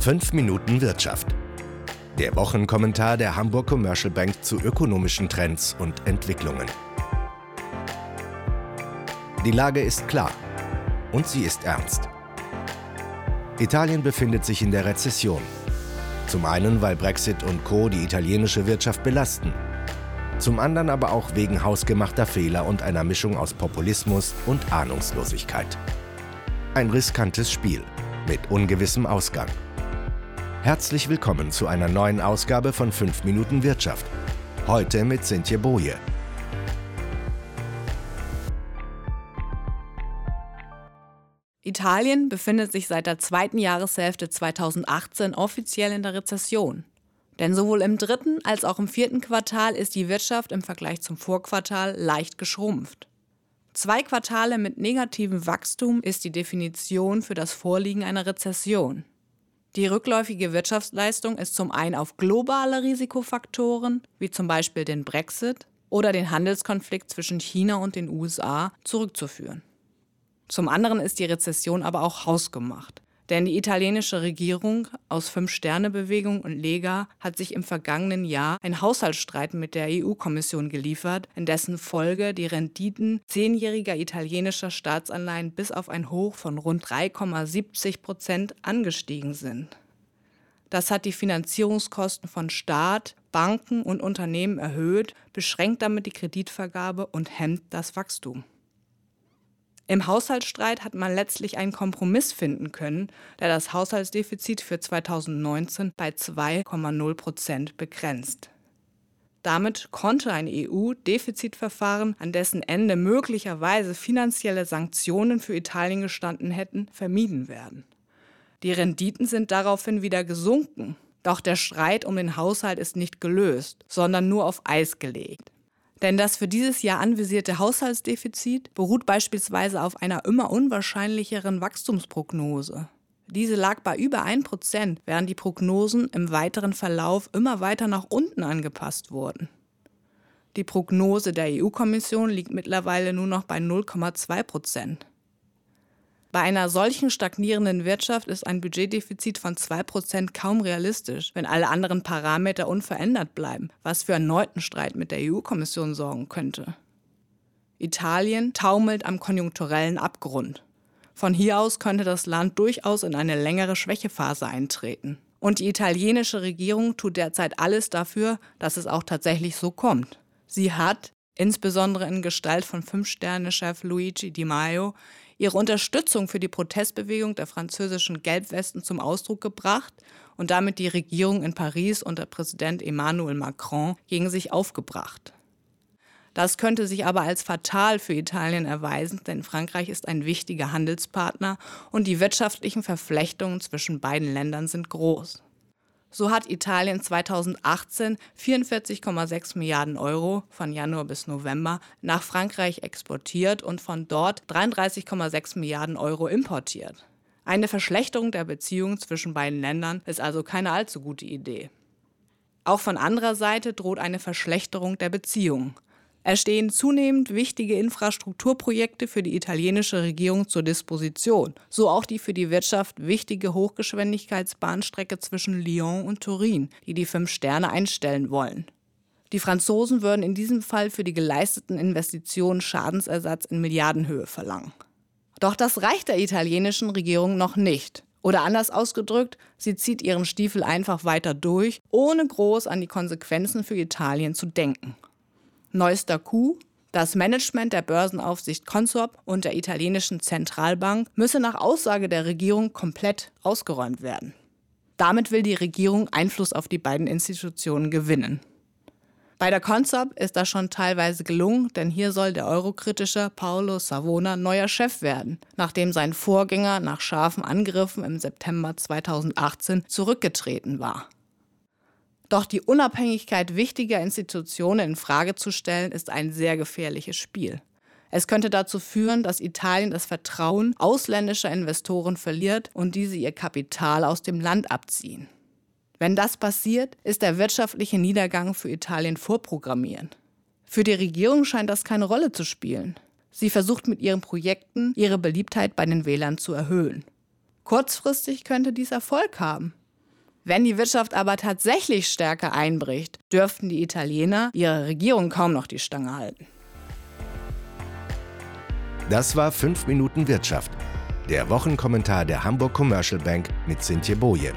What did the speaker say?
5 Minuten Wirtschaft. Der Wochenkommentar der Hamburg Commercial Bank zu ökonomischen Trends und Entwicklungen. Die Lage ist klar und sie ist ernst. Italien befindet sich in der Rezession. Zum einen, weil Brexit und Co die italienische Wirtschaft belasten. Zum anderen aber auch wegen hausgemachter Fehler und einer Mischung aus Populismus und Ahnungslosigkeit. Ein riskantes Spiel mit ungewissem Ausgang. Herzlich willkommen zu einer neuen Ausgabe von 5 Minuten Wirtschaft. Heute mit Sintje Boje. Italien befindet sich seit der zweiten Jahreshälfte 2018 offiziell in der Rezession. Denn sowohl im dritten als auch im vierten Quartal ist die Wirtschaft im Vergleich zum Vorquartal leicht geschrumpft. Zwei Quartale mit negativem Wachstum ist die Definition für das Vorliegen einer Rezession. Die rückläufige Wirtschaftsleistung ist zum einen auf globale Risikofaktoren, wie zum Beispiel den Brexit oder den Handelskonflikt zwischen China und den USA, zurückzuführen. Zum anderen ist die Rezession aber auch hausgemacht. Denn die italienische Regierung aus Fünf-Sterne-Bewegung und Lega hat sich im vergangenen Jahr einen Haushaltsstreit mit der EU-Kommission geliefert, in dessen Folge die Renditen zehnjähriger italienischer Staatsanleihen bis auf ein Hoch von rund 3,70 Prozent angestiegen sind. Das hat die Finanzierungskosten von Staat, Banken und Unternehmen erhöht, beschränkt damit die Kreditvergabe und hemmt das Wachstum. Im Haushaltsstreit hat man letztlich einen Kompromiss finden können, der das Haushaltsdefizit für 2019 bei 2,0 Prozent begrenzt. Damit konnte ein EU-Defizitverfahren, an dessen Ende möglicherweise finanzielle Sanktionen für Italien gestanden hätten, vermieden werden. Die Renditen sind daraufhin wieder gesunken. Doch der Streit um den Haushalt ist nicht gelöst, sondern nur auf Eis gelegt. Denn das für dieses Jahr anvisierte Haushaltsdefizit beruht beispielsweise auf einer immer unwahrscheinlicheren Wachstumsprognose. Diese lag bei über 1%, während die Prognosen im weiteren Verlauf immer weiter nach unten angepasst wurden. Die Prognose der EU-Kommission liegt mittlerweile nur noch bei 0,2 Prozent. Bei einer solchen stagnierenden Wirtschaft ist ein Budgetdefizit von 2% kaum realistisch, wenn alle anderen Parameter unverändert bleiben, was für erneuten Streit mit der EU-Kommission sorgen könnte. Italien taumelt am konjunkturellen Abgrund. Von hier aus könnte das Land durchaus in eine längere Schwächephase eintreten. Und die italienische Regierung tut derzeit alles dafür, dass es auch tatsächlich so kommt. Sie hat, insbesondere in Gestalt von Fünf-Sterne-Chef Luigi Di Maio, ihre Unterstützung für die Protestbewegung der französischen Gelbwesten zum Ausdruck gebracht und damit die Regierung in Paris unter Präsident Emmanuel Macron gegen sich aufgebracht. Das könnte sich aber als fatal für Italien erweisen, denn Frankreich ist ein wichtiger Handelspartner und die wirtschaftlichen Verflechtungen zwischen beiden Ländern sind groß. So hat Italien 2018 44,6 Milliarden Euro von Januar bis November nach Frankreich exportiert und von dort 33,6 Milliarden Euro importiert. Eine Verschlechterung der Beziehungen zwischen beiden Ländern ist also keine allzu gute Idee. Auch von anderer Seite droht eine Verschlechterung der Beziehungen. Es stehen zunehmend wichtige Infrastrukturprojekte für die italienische Regierung zur Disposition, so auch die für die Wirtschaft wichtige Hochgeschwindigkeitsbahnstrecke zwischen Lyon und Turin, die die Fünf Sterne einstellen wollen. Die Franzosen würden in diesem Fall für die geleisteten Investitionen Schadensersatz in Milliardenhöhe verlangen. Doch das reicht der italienischen Regierung noch nicht. Oder anders ausgedrückt, sie zieht ihren Stiefel einfach weiter durch, ohne groß an die Konsequenzen für Italien zu denken. Neuester Coup, das Management der Börsenaufsicht Consop und der italienischen Zentralbank müsse nach Aussage der Regierung komplett ausgeräumt werden. Damit will die Regierung Einfluss auf die beiden Institutionen gewinnen. Bei der Consop ist das schon teilweise gelungen, denn hier soll der eurokritische Paolo Savona neuer Chef werden, nachdem sein Vorgänger nach scharfen Angriffen im September 2018 zurückgetreten war. Doch die Unabhängigkeit wichtiger Institutionen in Frage zu stellen, ist ein sehr gefährliches Spiel. Es könnte dazu führen, dass Italien das Vertrauen ausländischer Investoren verliert und diese ihr Kapital aus dem Land abziehen. Wenn das passiert, ist der wirtschaftliche Niedergang für Italien vorprogrammiert. Für die Regierung scheint das keine Rolle zu spielen. Sie versucht mit ihren Projekten ihre Beliebtheit bei den Wählern zu erhöhen. Kurzfristig könnte dies Erfolg haben. Wenn die Wirtschaft aber tatsächlich stärker einbricht, dürften die Italiener ihre Regierung kaum noch die Stange halten. Das war 5 Minuten Wirtschaft, der Wochenkommentar der Hamburg Commercial Bank mit Cintje Boje.